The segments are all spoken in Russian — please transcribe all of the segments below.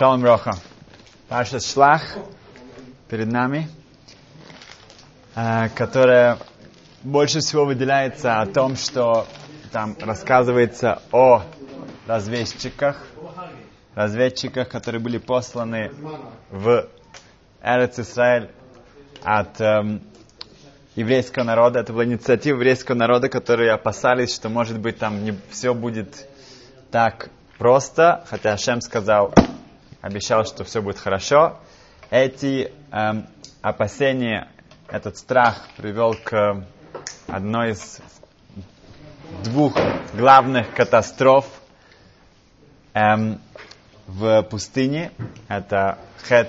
Шалом Роха. Паша Шлах перед нами, э, которая больше всего выделяется о том, что там рассказывается о разведчиках, разведчиках, которые были посланы в Эрец Исраэль от эм, еврейского народа. Это была инициатива еврейского народа, которые опасались, что, может быть, там не все будет так просто, хотя Шем сказал, обещал, что все будет хорошо. Эти эм, опасения, этот страх привел к одной из двух главных катастроф эм, в пустыне. Это Хет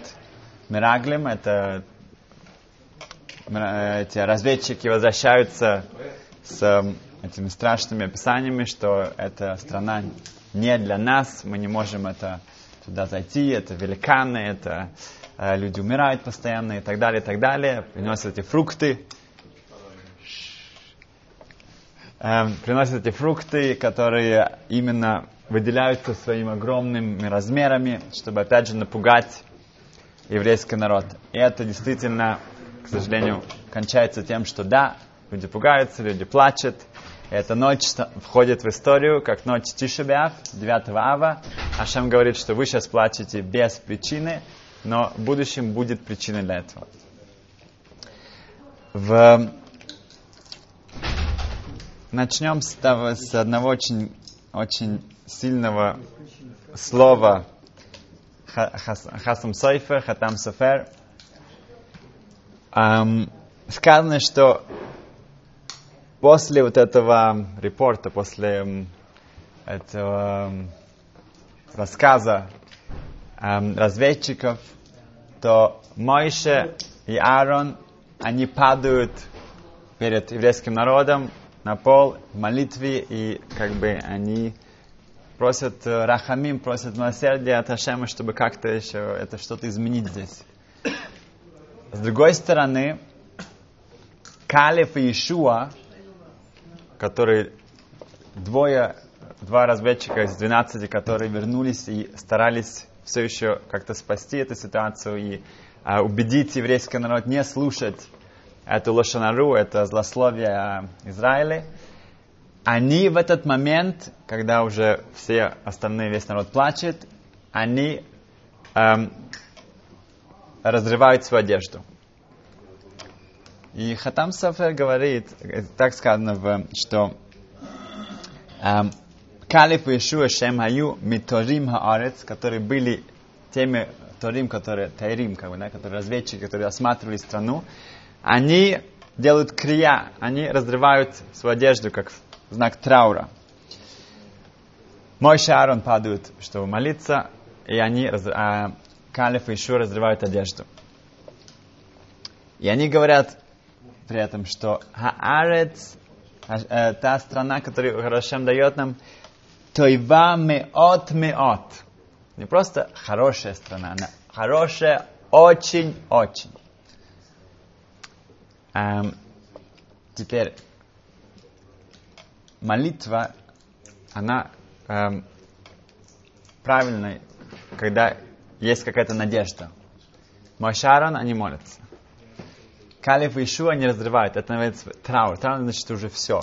Мираглим, это эти разведчики возвращаются с этими страшными описаниями, что эта страна не для нас, мы не можем это туда зайти, это великаны, это э, люди умирают постоянно и так далее, и так далее, приносят эти фрукты, э, приносят эти фрукты, которые именно выделяются своими огромными размерами, чтобы опять же напугать еврейский народ. И это действительно, к сожалению, кончается тем, что да, люди пугаются, люди плачут, эта ночь входит в историю как ночь Тишебиав, 9 ава. Ашем говорит, что вы сейчас плачете без причины, но в будущем будет причина для этого. В... Начнем с, того, с одного очень, очень сильного слова Хасам Сойфер, Хатам Софер. Um, сказано, что после вот этого репорта, после этого рассказа эм, разведчиков, то Мойше и Аарон, они падают перед еврейским народом на пол в молитве, и как бы они просят э, рахамим, просят милосердия от Ашема, чтобы как-то еще это что-то изменить здесь. С другой стороны, Калиф и Ишуа, которые двое, два разведчика из 12, которые вернулись и старались все еще как-то спасти эту ситуацию и а, убедить еврейский народ не слушать эту лошанару, это злословие Израиля. Они в этот момент, когда уже все остальные, весь народ плачет, они эм, разрывают свою одежду. И Хатам Софер говорит, так сказано, что эм, Калиф и Ишуа Шем Хаю Миторим Хаарец, которые были теми Торим, которые, Тайрим, как бы, да, которые разведчики, которые осматривали страну, они делают крия, они разрывают свою одежду как знак траура. Мой Аарон падают, чтобы молиться, и они, а, Калиф и Ишуа разрывают одежду. И они говорят, при этом, что Хаарец, э, та страна, которую Харашем дает нам, Тойва меот меот. Не просто хорошая страна, она хорошая очень-очень. Эм, теперь, молитва, она эм, правильная, когда есть какая-то надежда. Мошаран, они молятся. Калиф и Ишуа не разрывают. Это называется траур. Траур значит уже все.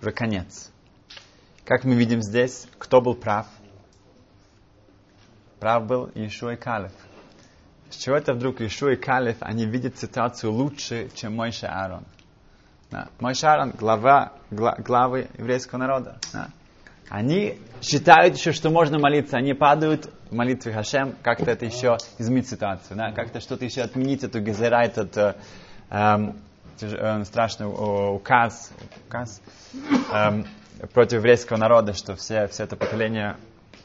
Уже конец. Как мы видим здесь, кто был прав? Прав был Ишуа и Калиф. С чего это вдруг Ишуа и Калиф, они видят ситуацию лучше, чем Мойша Аарон? Да. Мойша Аарон, глава, гла, главы еврейского народа. Да. Они считают еще, что можно молиться. Они падают в молитве Хашем, как-то это еще изменить ситуацию. Да? Как-то что-то еще отменить, эту гезера, этот э, страшный указ, указ эм, против еврейского народа, что все, все это поколение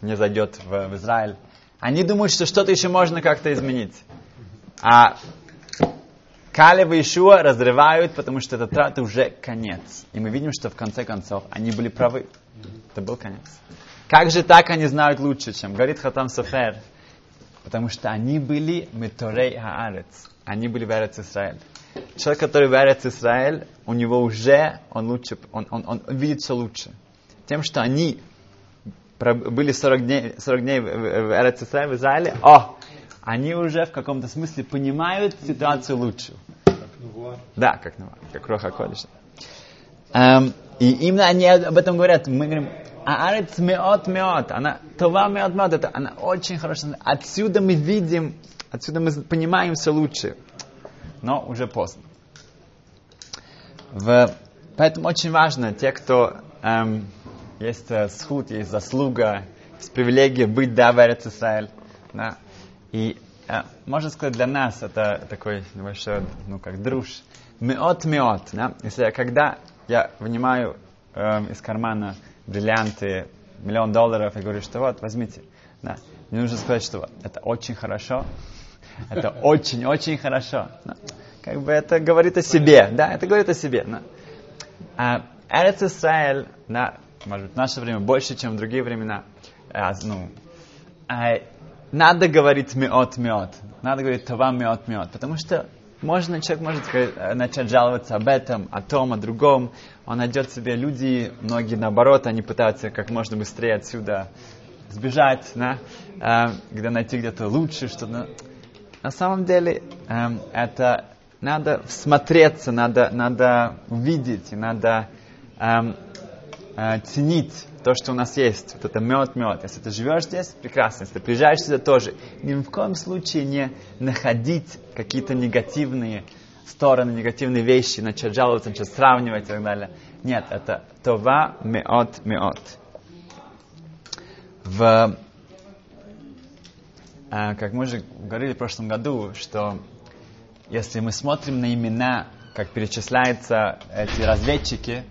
не зайдет в, в Израиль. Они думают, что что-то еще можно как-то изменить. А Калева и Ишуа разрывают, потому что это траты уже конец. И мы видим, что в конце концов они были правы. Это был конец. Как же так они знают лучше, чем говорит Хатам Софер? Потому что они были меторей Хаарец. Они были в Эрец Израиль. Человек, который в Израиль, у него уже, он лучше, он, он, он видит все лучше. Тем, что они были 40 дней, 40 дней в, Эрец в Израиле, о, они уже в каком-то смысле понимают ситуацию лучше. Да, как Нова, как Роха Кодиш. Эм, и именно они об этом говорят. Мы говорим, а арец меот меот, она това меот меот, это она очень хорошая. Отсюда мы видим, отсюда мы понимаем все лучше. Но уже поздно. В, поэтому очень важно, те, кто эм, есть э, схуд, есть заслуга, есть привилегия быть да, в Эрец Исраэль, да, и э, можно сказать, для нас это такой небольшой, ну, как друж. Меот-меот. Да? Если я, когда я вынимаю э, из кармана бриллианты, миллион долларов, и говорю, что вот, возьмите. Да. Мне нужно сказать, что это очень хорошо. Это очень-очень хорошо. Да. Как бы это говорит о себе. Да, это говорит о себе. Да. А, Эрец Исраэль, да, может быть, в наше время больше, чем в другие времена. А, ну, а, надо говорить меот меот. Надо говорить това меот меот. Потому что можно, человек может э, начать жаловаться об этом, о том, о другом. Он найдет себе люди, многие наоборот, они пытаются как можно быстрее отсюда сбежать, да, э, где найти где-то лучше что-то. На самом деле э, это надо всмотреться, надо, надо увидеть, надо э, э, ценить то, что у нас есть, вот это мед-мед. Если ты живешь здесь, прекрасно. Если ты приезжаешь сюда, тоже. Ни в коем случае не находить какие-то негативные стороны, негативные вещи, начать жаловаться, начать сравнивать и так далее. Нет, это това меот меот. В, как мы уже говорили в прошлом году, что если мы смотрим на имена, как перечисляются эти разведчики,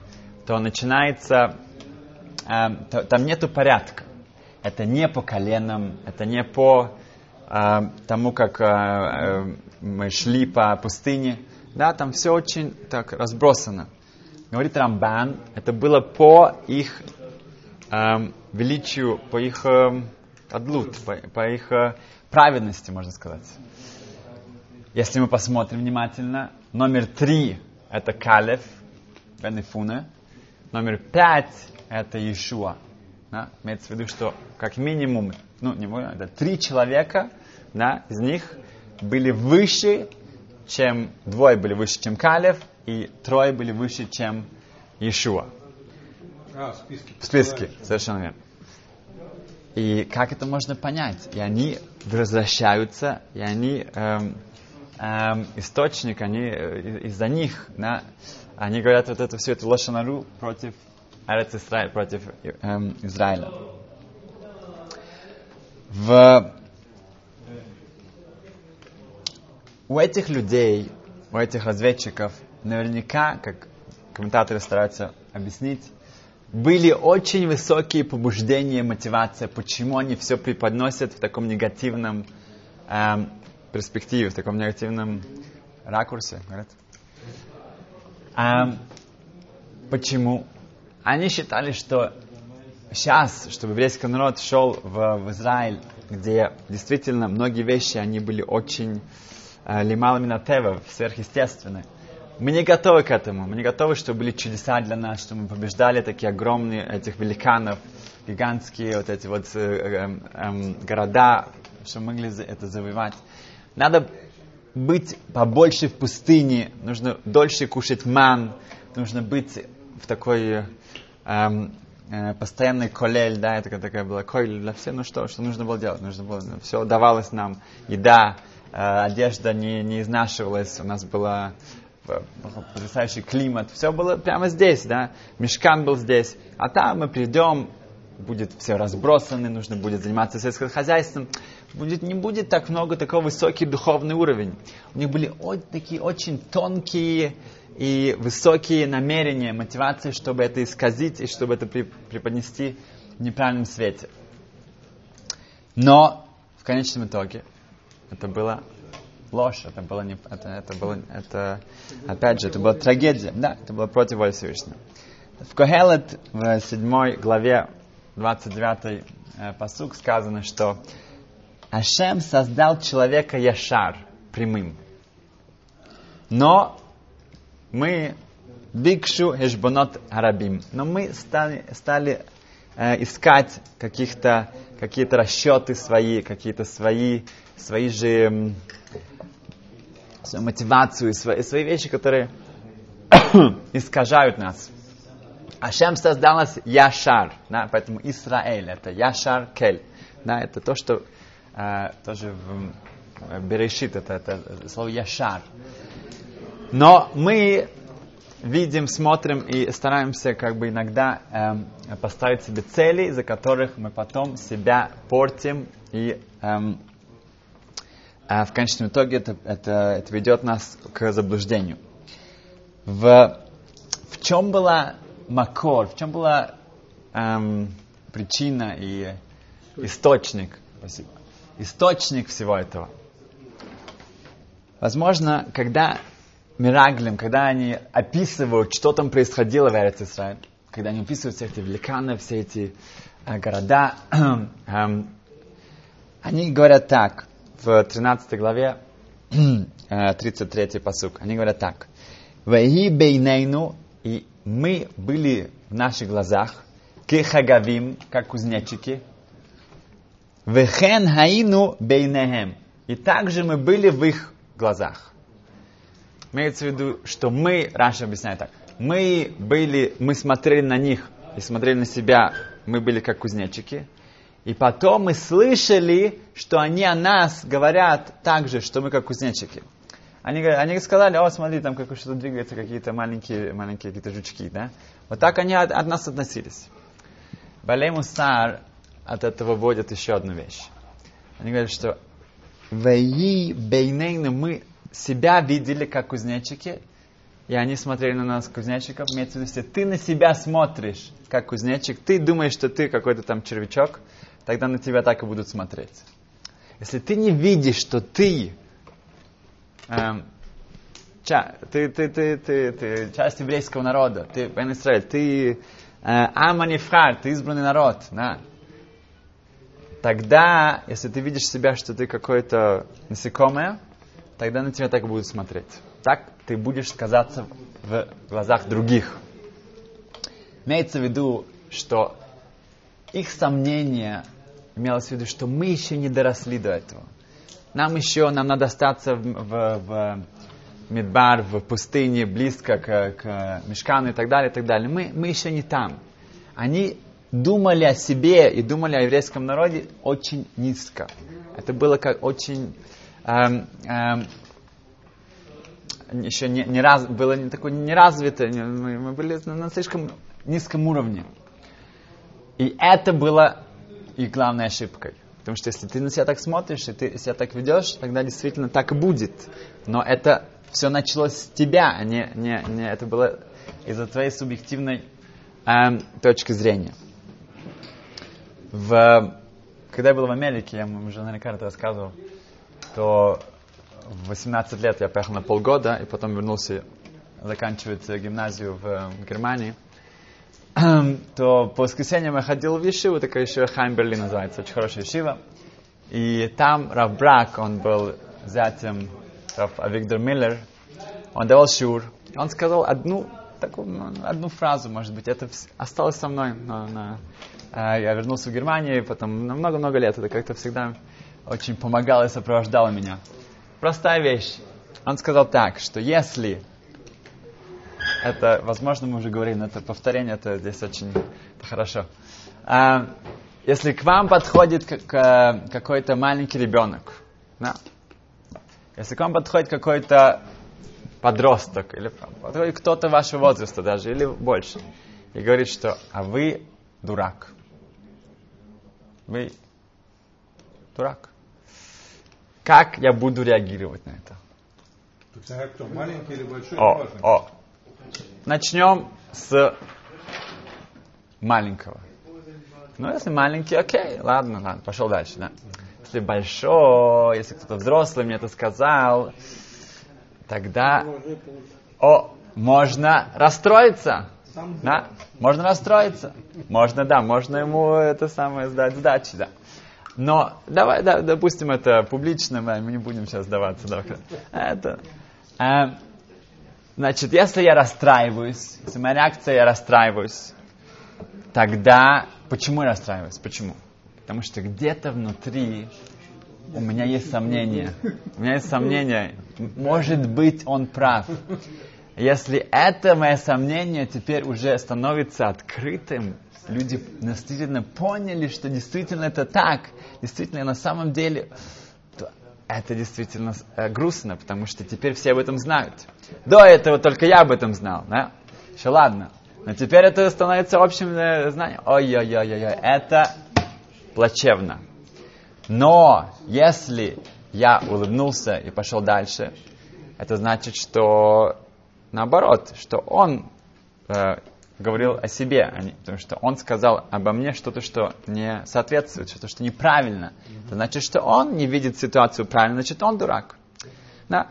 то начинается э, то, там нету порядка. Это не по коленам, это не по э, тому, как э, мы шли по пустыне. Да, там все очень так разбросано. Говорит Рамбан, это было по их величию, по их э, адлут, по, по их э, праведности, можно сказать. Если мы посмотрим внимательно, номер три это Калев, Бенефуне. Номер пять это Иешуа. Да? Имеется в виду, что как минимум, ну, не мой, это три человека, да, из них были выше, чем, двое были выше, чем Калев, и трое были выше, чем Иешуа. А, в списке. В списке, совершенно верно. И как это можно понять? И они возвращаются, и они эм, эм, источник, они э, из-за них, да, они говорят вот это все, это лошанару против Арец против эм, Израиля. В... У этих людей, у этих разведчиков, наверняка, как комментаторы стараются объяснить, были очень высокие побуждения, мотивация, почему они все преподносят в таком негативном эм, перспективе, в таком негативном ракурсе. Говорят? Эм, почему? Они считали, что сейчас, чтобы еврейский народ шел в, в Израиль, где действительно многие вещи, они были очень э, лимал минатева, сверхъестественные. Мы не готовы к этому. Мы не готовы, чтобы были чудеса для нас, чтобы мы побеждали такие огромные этих великанов, гигантские вот эти вот э, э, э, города, чтобы мы могли это завоевать. Надо быть побольше в пустыне, нужно дольше кушать ман, нужно быть в такой эм, э, постоянный колель, да, это такая была колель для всех, ну что, что нужно было делать? Нужно было, ну, все давалось нам, еда, э, одежда не, не изнашивалась, у нас была потрясающий климат, все было прямо здесь, да, мешкан был здесь, а там мы придем, будет все разбросано, нужно будет заниматься сельским хозяйством, будет, не будет так много такого высокий духовный уровень. У них были о, такие очень тонкие и высокие намерения, мотивации, чтобы это исказить и чтобы это преподнести в неправильном свете. Но в конечном итоге это было ложь, это было не, это, это было, это, опять же, это была трагедия, да, это было против воли Всевышнего. В Когелет, в 7 главе, 29 э, посук сказано, что Ашем создал человека Яшар, прямым. Но мы бикшу хешбонот арабим. Но мы стали, стали э, искать каких-то какие-то расчеты свои, какие-то свои, свои же свою мотивацию, свои, свои вещи, которые искажают нас. Ашем создал нас Яшар, да, поэтому Израиль это Яшар Кель. Да, это то, что э, тоже в э, Берешит, это, это слово Яшар. Но мы видим, смотрим и стараемся как бы иногда э, поставить себе цели, за которых мы потом себя портим и эм, э, в конечном итоге это, это, это ведет нас к заблуждению. В, в чем была макор, в чем была эм, причина и источник, спасибо, источник всего этого? Возможно, когда Мираглем, когда они описывают, что там происходило в Эрец Исраиль, когда они описывают все эти великаны, все эти э, города, э, они говорят так, в 13 главе, э, 33 посук, они говорят так. Ваи бейнейну, и мы были в наших глазах, кехагавим, как кузнечики, вехен хаину бейнехем, и также мы были в их глазах. Имеется в виду, что мы, раньше объясняю так, мы были, мы смотрели на них и смотрели на себя, мы были как кузнечики, и потом мы слышали, что они о нас говорят так же, что мы как кузнечики. Они, они сказали, о, смотри, там как что-то двигается, какие-то маленькие, маленькие какие-то жучки, да? Вот так они от, от нас относились. Балей Мусар от этого вводят еще одну вещь. Они говорят, что Ваи бейнейну мы себя видели как кузнечики, и они смотрели на нас, кузнечиков. Имеется в виду, ты на себя смотришь, как кузнечик, ты думаешь, что ты какой-то там червячок, тогда на тебя так и будут смотреть. Если ты не видишь, что ты, эм, ча, ты, ты, ты, ты, ты часть еврейского народа, ты Бен ты э, Аманифхар, ты избранный народ, да, тогда, если ты видишь себя, что ты какое-то насекомое, тогда на тебя так будут смотреть. Так ты будешь казаться в глазах других. Имеется в виду, что их сомнение имелось в виду, что мы еще не доросли до этого. Нам еще, нам надо остаться в, в, в Мидбар, в пустыне, близко к, к Мешкану и так далее, и так далее. Мы, мы еще не там. Они думали о себе и думали о еврейском народе очень низко. Это было как очень эм, эм, еще не, не раз, было не такое неразвитое, не, мы, мы были на, на слишком низком уровне. И это было их главной ошибкой. Потому что если ты на себя так смотришь, и ты себя так ведешь, тогда действительно так и будет. Но это все началось с тебя, а не, не, не это было из-за твоей субъективной эм, точки зрения. В, когда я был в Америке, я уже наверняка это рассказывал, то в 18 лет я поехал на полгода, и потом вернулся заканчивать гимназию в Германии, то по воскресеньям я ходил в Ешиву, такая еще Хайм Берлин называется, очень хорошая Ешива. И там Рав Брак, он был зятем Рав Авигдор Миллер, он давал шур. Он сказал одну, такую, ну, одну фразу, может быть, это осталось со мной. На, на, э, я вернулся в Германию, потом на много-много лет, это как-то всегда очень помогало и сопровождало меня простая вещь. Он сказал так, что если это, возможно, мы уже говорили, но это повторение, это здесь очень это хорошо. А, если к вам подходит какой-то маленький ребенок, да, если к вам подходит какой-то подросток, или подходит кто-то вашего возраста даже, или больше, и говорит, что а вы дурак. Вы дурак. Как я буду реагировать на это? Кто, маленький или большой? О, о. Начнем с маленького. Ну, если маленький, окей, ладно, ладно, пошел дальше, да. Если большой, если кто-то взрослый мне это сказал, тогда, о, можно расстроиться. Да, можно расстроиться. Можно, да, можно ему это самое сдать сдачи, да. Но давай, да, допустим, это публично, мы не будем сейчас сдаваться. Да, это, э, значит, если я расстраиваюсь, если моя реакция, я расстраиваюсь, тогда почему я расстраиваюсь? Почему? Потому что где-то внутри у меня есть сомнения. У меня есть сомнения. Может быть, он прав. Если это мое сомнение теперь уже становится открытым, люди действительно поняли, что действительно это так, действительно на самом деле, это действительно э, грустно, потому что теперь все об этом знают. До этого только я об этом знал, да? Еще ладно. Но теперь это становится общим э, знанием. Ой-ой-ой-ой, это плачевно. Но если я улыбнулся и пошел дальше, это значит, что наоборот, что он э, говорил о себе, а потому что он сказал обо мне что-то, что не соответствует, что-то, что неправильно. Это значит, что он не видит ситуацию правильно, значит, он дурак. Да?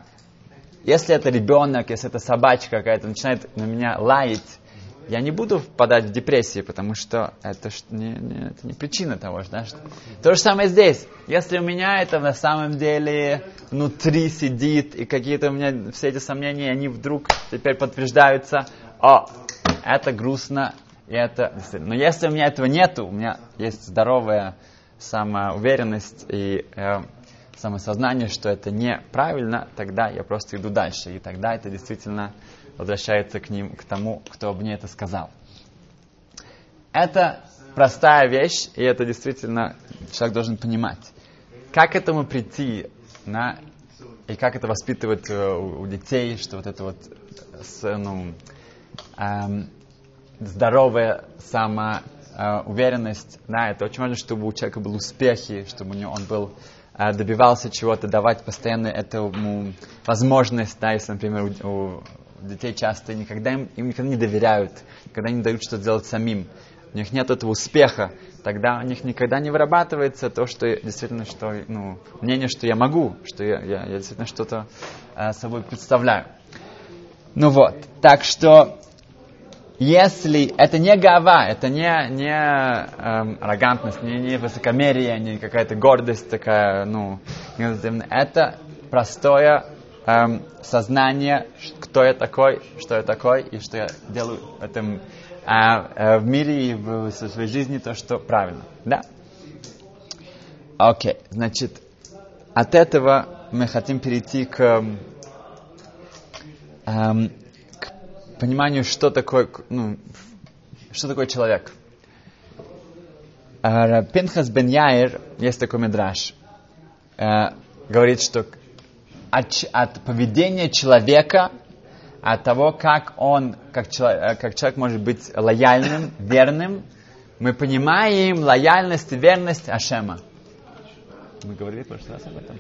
Если это ребенок, если это собачка какая-то начинает на меня лаять, я не буду впадать в депрессию, потому что это не, не, это не причина того, да, что... То же самое здесь. Если у меня это на самом деле внутри сидит, и какие-то у меня все эти сомнения, они вдруг теперь подтверждаются, о, это грустно, и это... Но если у меня этого нету, у меня есть здоровая самоуверенность и э, самосознание, что это неправильно, тогда я просто иду дальше. И тогда это действительно возвращается к, ним, к тому, кто мне это сказал. Это простая вещь, и это действительно человек должен понимать. Как этому прийти, на, и как это воспитывать э, у, у детей, что вот это вот ну, здоровая самоуверенность, да, это очень важно, чтобы у человека был успехи, чтобы у него он был э, добивался чего-то, давать постоянно этому возможность, да, если, например, у, у детей часто никогда им, им никогда не доверяют, никогда не дают что делать самим. У них нет этого успеха, тогда у них никогда не вырабатывается то, что действительно, что, ну, мнение, что я могу, что я, я, я действительно что-то э, собой представляю. Ну вот, так что если это не гава, это не, не эм, аррогантность, не, не высокомерие, не какая-то гордость такая, ну, это простое эм, сознание, кто я такой, что я такой, и что я делаю в этом э, э, в мире и в, в своей жизни то, что правильно. Да? Окей, okay. значит, от этого мы хотим перейти к, эм, к пониманию, что такое, ну, что такое человек. Э, Пинхас бен Яир, есть такой медраж, э, говорит, что от, от поведения человека, от того, как он, как человек, э, как человек может быть лояльным, верным, мы понимаем лояльность и верность Ашема. Мы говорили в прошлый раз об этом.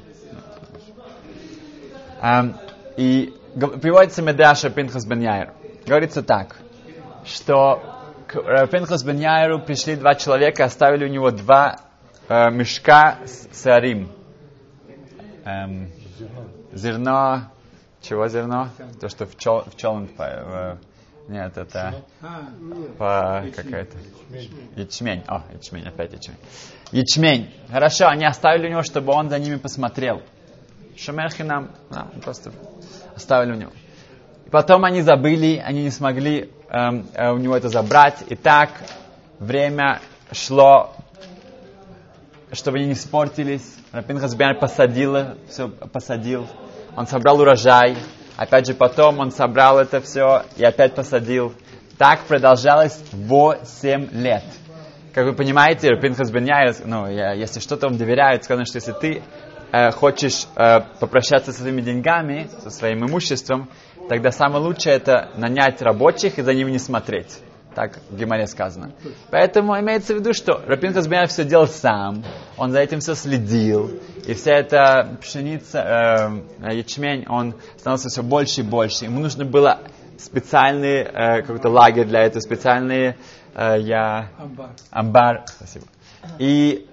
Um, и приводится Медаша Пинхас бен Яир. Говорится так, что к Пинхас бен пришли два человека, оставили у него два э, мешка с сарим. Эм, Зерно, чего зерно? То, что в чел, в челн, э, нет, это по какая-то ячмень. О, ячмень, опять ячмень. Ячмень. Хорошо, они оставили у него, чтобы он за ними посмотрел. Шумерхи нам, да, просто оставили у него. И потом они забыли, они не смогли эм, э, у него это забрать. И так время шло, чтобы они не испортились. Рапинхас Бен посадил, все посадил он собрал урожай, опять же потом он собрал это все и опять посадил. Так продолжалось 8 лет. Как вы понимаете, Пинхас Бен ну, я, если что-то вам доверяют, сказано, что если ты э, хочешь э, попрощаться со своими деньгами, со своим имуществом, тогда самое лучшее это нанять рабочих и за ними не смотреть. Так в Гимаре сказано. Поэтому имеется в виду, что Рапин Хазбея все делал сам, он за этим все следил, и вся эта пшеница, э, ячмень, он становился все больше и больше. Ему нужно было специальный э, какой-то лагерь для этого, специальный э, я... амбар. амбар. Спасибо. И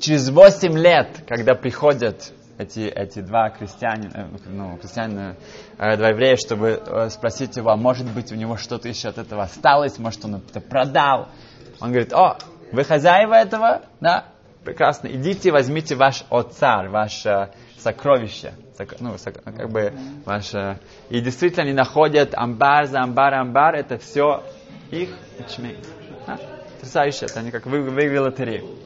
через 8 лет, когда приходят эти, эти два крестьянина, э, ну, крестьянина, два еврея, чтобы э, спросить его, а может быть у него что-то еще от этого осталось, может он это продал. Он говорит, о, вы хозяева этого? Да, прекрасно, идите, возьмите ваш отцар, ваше сокровище, сок, ну, сок, как бы ваше... И действительно они находят амбар за амбар, амбар, это все их ячмень. А? Потрясающе, это они как вы, выиграли лотерею.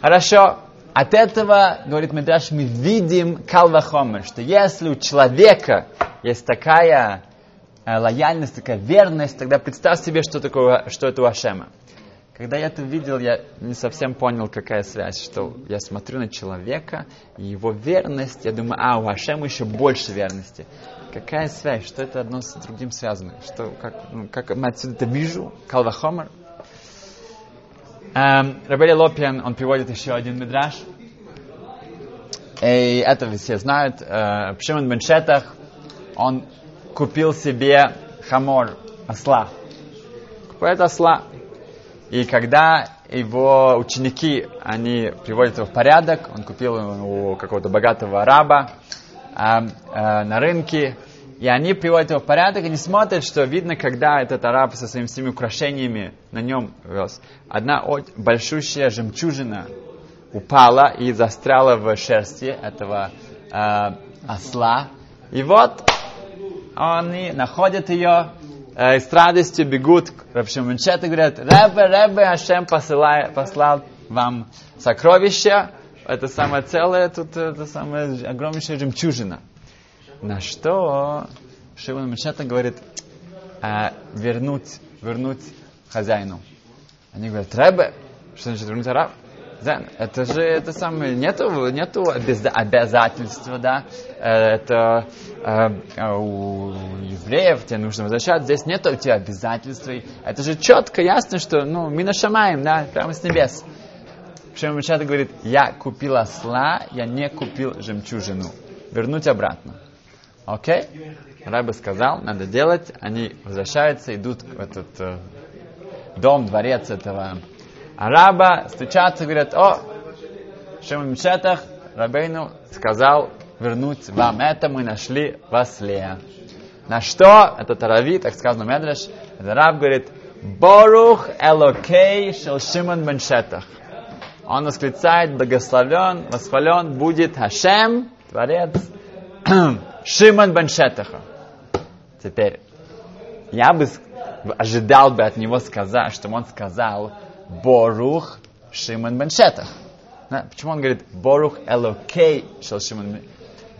Хорошо, от этого, говорит Медраш, мы видим калвахомер, что если у человека есть такая э, лояльность, такая верность, тогда представь себе, что, такое, что это у Ашема. Когда я это видел, я не совсем понял, какая связь, что я смотрю на человека, и его верность, я думаю, а, у Ашема еще больше верности. Какая связь, что это одно с другим связано? Что, как, ну, как мы отсюда это вижу? Калвахомер? Эм, Рабели Лопиан, он приводит еще один мидраж. И это все знают. Э, Пшимон Беншетах, он купил себе хамор, осла. Купил осла. И когда его ученики, они приводят его в порядок, он купил у какого-то богатого араба э, э, на рынке, и они приводят его в порядок, и не смотрят, что видно, когда этот араб со своими всеми украшениями на нем вез. Одна большущая жемчужина упала и застряла в шерсти этого э, осла. И вот они находят ее, э, и с радостью бегут к Равшимунчету и говорят, Ребе, Ребе, Ашем посылай, послал вам сокровища, это самое целое, тут это самая огромнейшая жемчужина. На что Шимон Мишета говорит, э, вернуть, вернуть хозяину. Они говорят, Ребе, что значит вернуть араб? Это же это самое, нету, нету обязательства, да, это э, у евреев тебе нужно возвращаться, здесь нету у тебя обязательств, это же четко, ясно, что, ну, мина шамаем, да, прямо с небес. Шем Мишата говорит, я купил осла, я не купил жемчужину. Вернуть обратно. Окей? Раба сказал, надо делать, они возвращаются, идут в этот э, дом, дворец этого араба, стучатся, говорят, о, Шимон Мшетах, Рабейну сказал вернуть вам это, мы нашли в осле. На что этот Арави, так сказано Медреш, этот раб говорит, Борух Элокей Шел Шимон Бен Шетах. Он восклицает, благословен, восхвален будет Хашем, Творец, Шимон Бен Шетаха. Теперь, я бы ожидал бы от него сказать, чтобы он сказал, Борух Шимон бен Шетах. Да, почему он говорит Борух Элокей Шел Шимон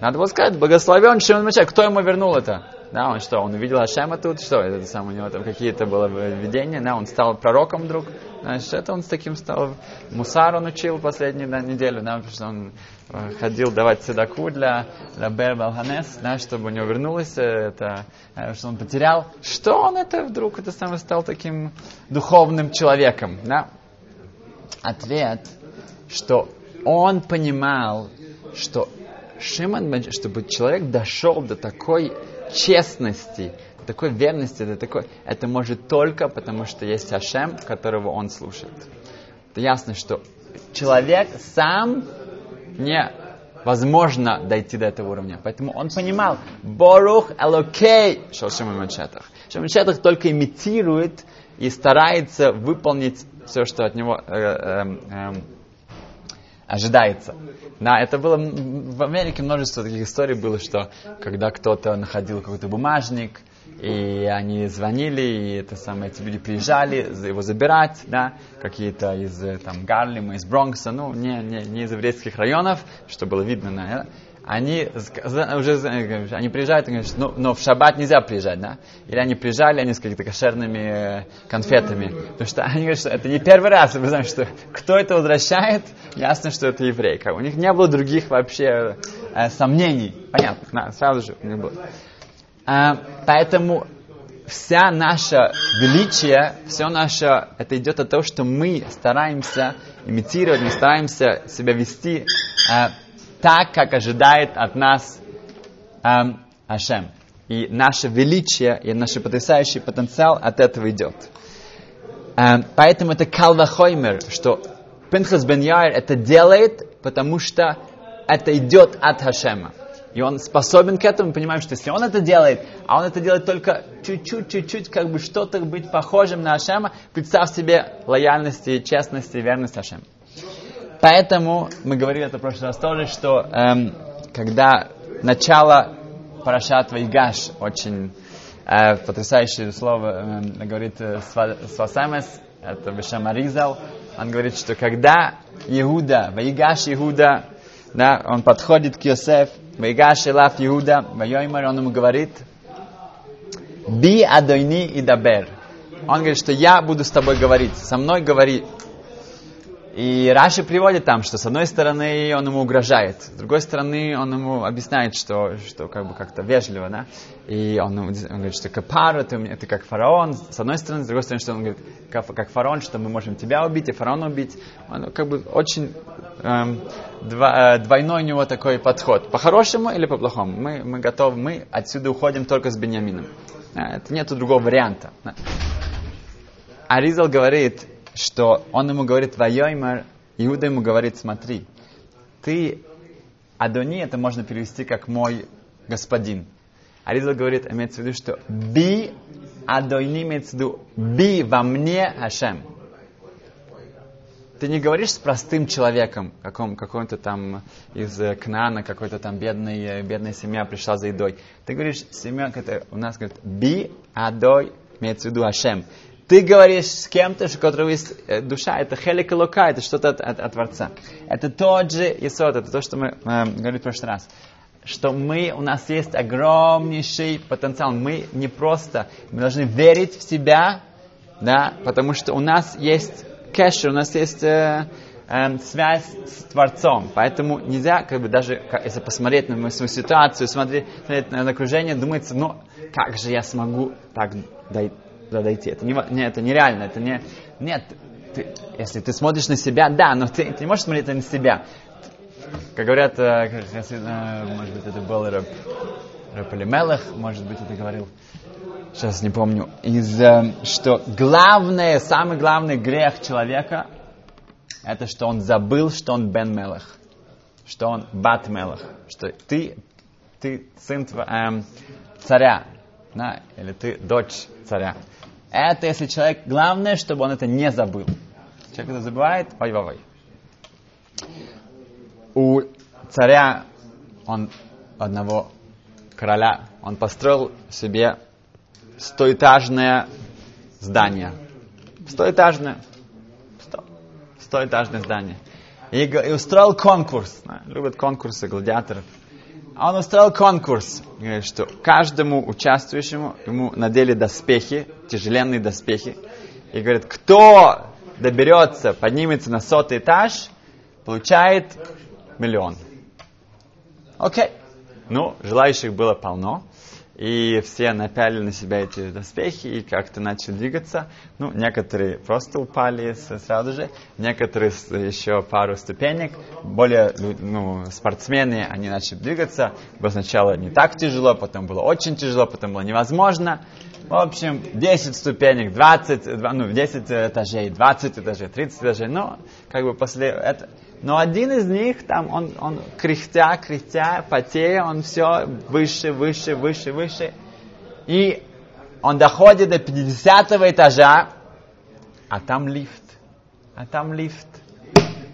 Надо было сказать, благословен Шимон бен Шетах. Кто ему вернул это? Да, он что, он увидел Ашема тут, что это сам у него там какие-то было видения, да, он стал пророком вдруг, значит, это он с таким стал, Мусар он учил последнюю да, неделю, да, потому что он э, ходил давать седаку для, для Бер Балханес, да, чтобы у него вернулось это, э, что он потерял. Что он это вдруг, это самое стал таким духовным человеком, да? Ответ, что он понимал, что Шимон, чтобы человек дошел до такой честности, такой верности, до такой, это может только потому, что есть Ашем, которого он слушает. Это ясно, что человек сам не возможно дойти до этого уровня. Поэтому он понимал, Борух Элокей Шалшима Мачетах. Шалшима только имитирует и старается выполнить все, что от него э, э, э, ожидается. Да, это было в Америке множество таких историй было, что когда кто-то находил какой-то бумажник, и они звонили, и это самое, эти люди приезжали его забирать, да, какие-то из там Гарлема, из Бронкса, ну, не, не, не из еврейских районов, что было видно, да, они уже они приезжают и говорят, ну, но в шаббат нельзя приезжать, да? Или они приезжали, они с какими-то кошерными конфетами. Потому что они говорят, что это не первый раз, вы знаете, что кто это возвращает, ясно, что это еврей. У них не было других вообще э, сомнений. Понятно, да, сразу же не было. А, поэтому вся наша величие, все наше, это идет от того, что мы стараемся имитировать, мы стараемся себя вести э, так, как ожидает от нас эм, Ашем. И наше величие, и наш потрясающий потенциал от этого идет. Эм, поэтому это калвахоймер, что Пинхас бен Яир это делает, потому что это идет от Хашема. И он способен к этому, мы понимаем, что если он это делает, а он это делает только чуть-чуть, чуть-чуть, как бы что-то быть похожим на Ашема, представь себе лояльность честность и верность Ашема. Поэтому мы говорили это в прошлый раз тоже, что эм, когда начало Парашат Вайгаш, очень э, потрясающее слово, э, говорит э, Свасамес, это Бешам Аризал, он говорит, что когда Иуда, Ваигаш Иуда, да, он подходит к Йосеф, Ваигаш Элаф Иуда, Вайоймар, он ему говорит, Би Адойни и Дабер. Он говорит, что я буду с тобой говорить, со мной говори. И Раши приводит там, что с одной стороны он ему угрожает, с другой стороны он ему объясняет, что, что как бы как-то вежливо, да. И он, он говорит, что капара, ты, ты как фараон, с одной стороны, с другой стороны, что он говорит, как, как фараон, что мы можем тебя убить, и фараона убить. Он как бы очень эм, два, э, двойной у него такой подход. По-хорошему или по-плохому? Мы, мы готовы, мы отсюда уходим только с Беньямином. Э, это нету другого варианта. Аризал говорит, что он ему говорит, Вайоймар, Иуда ему говорит, смотри, ты, Адони, это можно перевести как мой господин. Аризал говорит, имеется в виду, что би Адойни имеется в виду би во мне Ашем. Ты не говоришь с простым человеком, каком, какой-то там из э, Кнана, какой-то там бедный, э, бедная семья пришла за едой. Ты говоришь, семья, это у нас говорит, би Адой, имеется в виду Ашем. Ты говоришь с кем-то, у которого есть э, душа, это хелик лука, это что-то от, от, от Творца. Это тот же Исод, это то, что мы э, говорили в прошлый раз. Что мы, у нас есть огромнейший потенциал. Мы не просто, мы должны верить в себя, да, потому что у нас есть кэшер, у нас есть э, э, связь с Творцом. Поэтому нельзя, как бы даже, как, если посмотреть на свою ситуацию, смотреть, смотреть на окружение, думается, ну, как же я смогу так дойти туда дойти. Это, не, не, это нереально, это не... Нет, ты, если ты смотришь на себя, да, но ты, ты не можешь смотреть на себя. Как говорят, э, если, э, может быть, это был Рэп, Рэп Мелех, может быть, это говорил, сейчас не помню, из, э, что главное, самый главный грех человека, это что он забыл, что он Бен Мелех, что он Бат Мелех, что ты, ты сын э, царя, да, или ты дочь царя. Это если человек, главное, чтобы он это не забыл. Человек это забывает, ой ой У царя, он одного короля, он построил себе стоэтажное здание. Стоэтажное. Сто, стоэтажное здание. И, и устроил конкурс. Любят конкурсы гладиаторов. Он устроил конкурс, говорит, что каждому участвующему ему надели доспехи, тяжеленные доспехи, и говорит, кто доберется, поднимется на сотый этаж, получает миллион. Окей. Ну, желающих было полно и все напяли на себя эти доспехи и как-то начали двигаться. Ну, некоторые просто упали сразу же, некоторые еще пару ступенек. Более ну, спортсмены, они начали двигаться. Было сначала не так тяжело, потом было очень тяжело, потом было невозможно. В общем, 10 ступенек, 20, ну, 10 этажей, 20 этажей, 30 этажей. Но, как бы после этого но один из них, там, он, он кряхтя, кряхтя, потея, он все выше, выше, выше, выше. И он доходит до 50 этажа, а там лифт. А там лифт.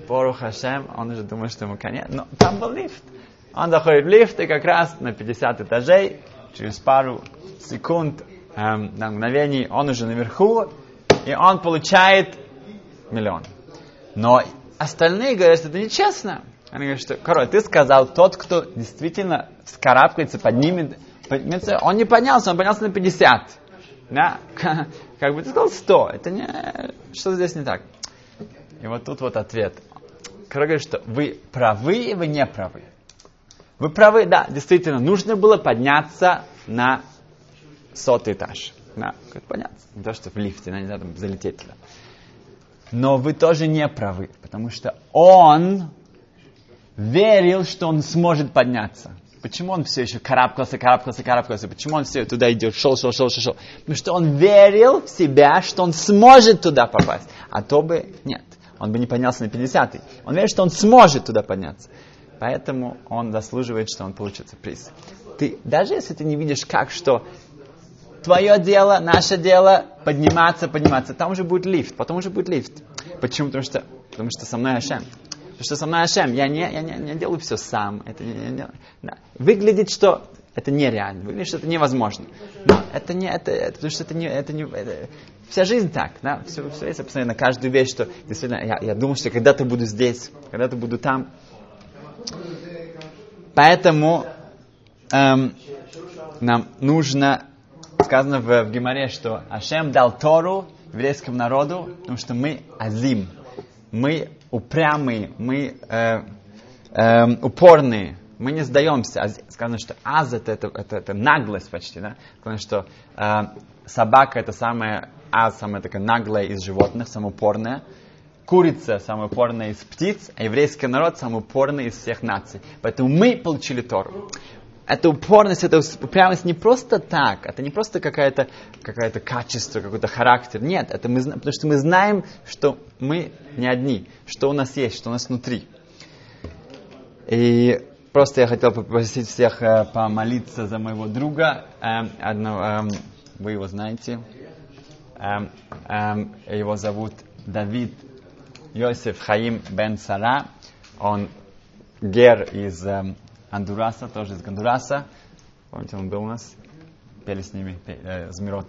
Пору Хашем, он уже думает, что ему конец. Но там был лифт. Он доходит в лифт, и как раз на 50 этажей, через пару секунд, эм, на мгновений, он уже наверху, и он получает миллион. Но остальные говорят, что это нечестно. Они говорят, что, король, ты сказал, тот, кто действительно скарабкается, поднимет, поднимется, он не поднялся, он поднялся на 50. Да? Как бы ты сказал 100. Это не... Что здесь не так? И вот тут вот ответ. Король говорит, что вы правы и вы не правы. Вы правы, да, действительно, нужно было подняться на сотый этаж. Да, как подняться. Не то, что в лифте, да, не надо залететь туда. Но вы тоже не правы, потому что он верил, что он сможет подняться. Почему он все еще карабкался, карабкался, карабкался? Почему он все туда идет, шел, шел, шел, шел, шел? Потому что он верил в себя, что он сможет туда попасть. А то бы нет. Он бы не поднялся на 50-й. Он верит, что он сможет туда подняться. Поэтому он заслуживает, что он получит приз. Ты, даже если ты не видишь, как что твое дело, наше дело подниматься, подниматься. Там уже будет лифт, потом уже будет лифт. Почему? Потому что, потому что со мной Ашем. Потому что со мной Ашем. Я не, я не, не делаю все сам. Это не, не, не, да. Выглядит, что это нереально. Выглядит, что это невозможно. Но это не, это, это потому что это не, это не, это, вся жизнь так, да, все, все есть постоянно, каждую вещь, что действительно, я, я думал, что когда-то буду здесь, когда-то буду там. Поэтому эм, нам нужно, сказано в, в Гимаре, что Ашем дал Тору еврейскому народу, потому что мы азим, мы упрямые, мы э, э, упорные, мы не сдаемся. А сказано, что аз это, это, это, это наглость почти, да? Сказано, что э, собака это самая аз, самая такая наглая из животных, самая упорная. Курица самая упорная из птиц, а еврейский народ самый упорный из всех наций. Поэтому мы получили Тору. Эта упорность, эта упрямость не просто так, это не просто какое-то какое качество, какой-то характер. Нет, это мы, потому что мы знаем, что мы не одни, что у нас есть, что у нас внутри. И просто я хотел попросить всех э, помолиться за моего друга. Эм, одно, эм, вы его знаете. Эм, его зовут Давид Йосиф Хаим Бен Сара. Он гер из Андураса, тоже из Гондураса. Помните, он был у нас? Пели с ними э, Змирот.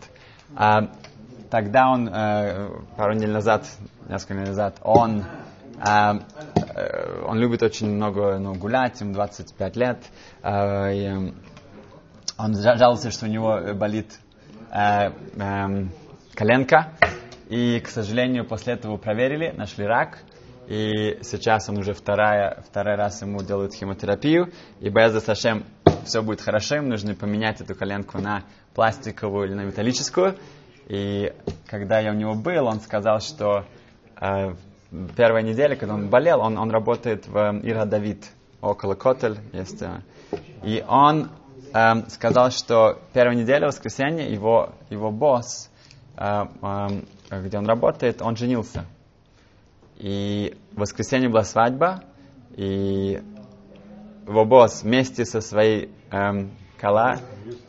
А, тогда он, э, пару недель назад, несколько недель назад, он, э, э, он любит очень много ну, гулять, ему 25 лет. Э, и, э, он жаловался, что у него болит э, э, коленка. И, к сожалению, после этого проверили, нашли рак. И сейчас он уже вторая, второй раз ему делают химиотерапию. И Беза Сашем все будет хорошо, им нужно поменять эту коленку на пластиковую или на металлическую. И когда я у него был, он сказал, что э, первая неделя, когда он болел, он, он работает в э, Ира Давид, около Котель есть. Э, и он э, сказал, что первая неделя, воскресенье, его, его босс, э, э, где он работает, он женился. И в воскресенье была свадьба, и его босс вместе со своей эм, кала,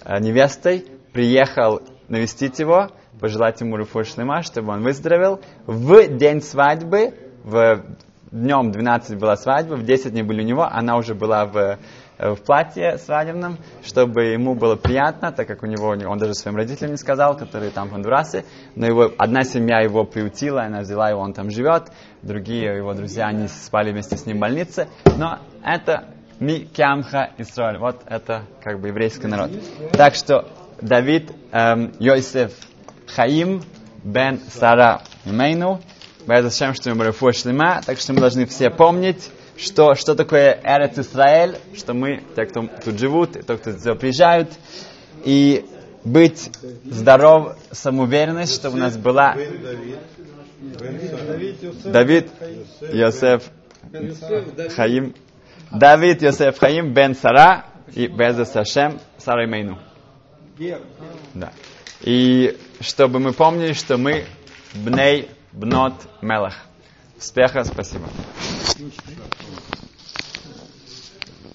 э, невестой приехал навестить его, пожелать ему руфу шлема, чтобы он выздоровел. В день свадьбы, в днем 12 была свадьба, в 10 дней были у него, она уже была в Э, в платье свадебном, чтобы ему было приятно, так как у него, он даже своим родителям не сказал, которые там в Хондурасе, но его, одна семья его приутила, она взяла его, он там живет, другие его друзья, они спали вместе с ним в больнице, но это ми кямха Исраиль, вот это как бы еврейский народ. Так что Давид эм, Йосеф Хаим бен Сара Мейну, Зачем, что мы шлема, так что мы должны все помнить, что, что такое Эрец Исраэль, что мы, те, кто тут живут, и те, кто сюда приезжают, и быть здоров, самоуверенность, чтобы у нас была Давид, Йосеф, Хаим, Давид, Йосеф, Хаим, Бен Сара и Беза Сашем, Сара Имейну. Да. И чтобы мы помнили, что мы Бней Бнот Мелах. Успеха, спасибо.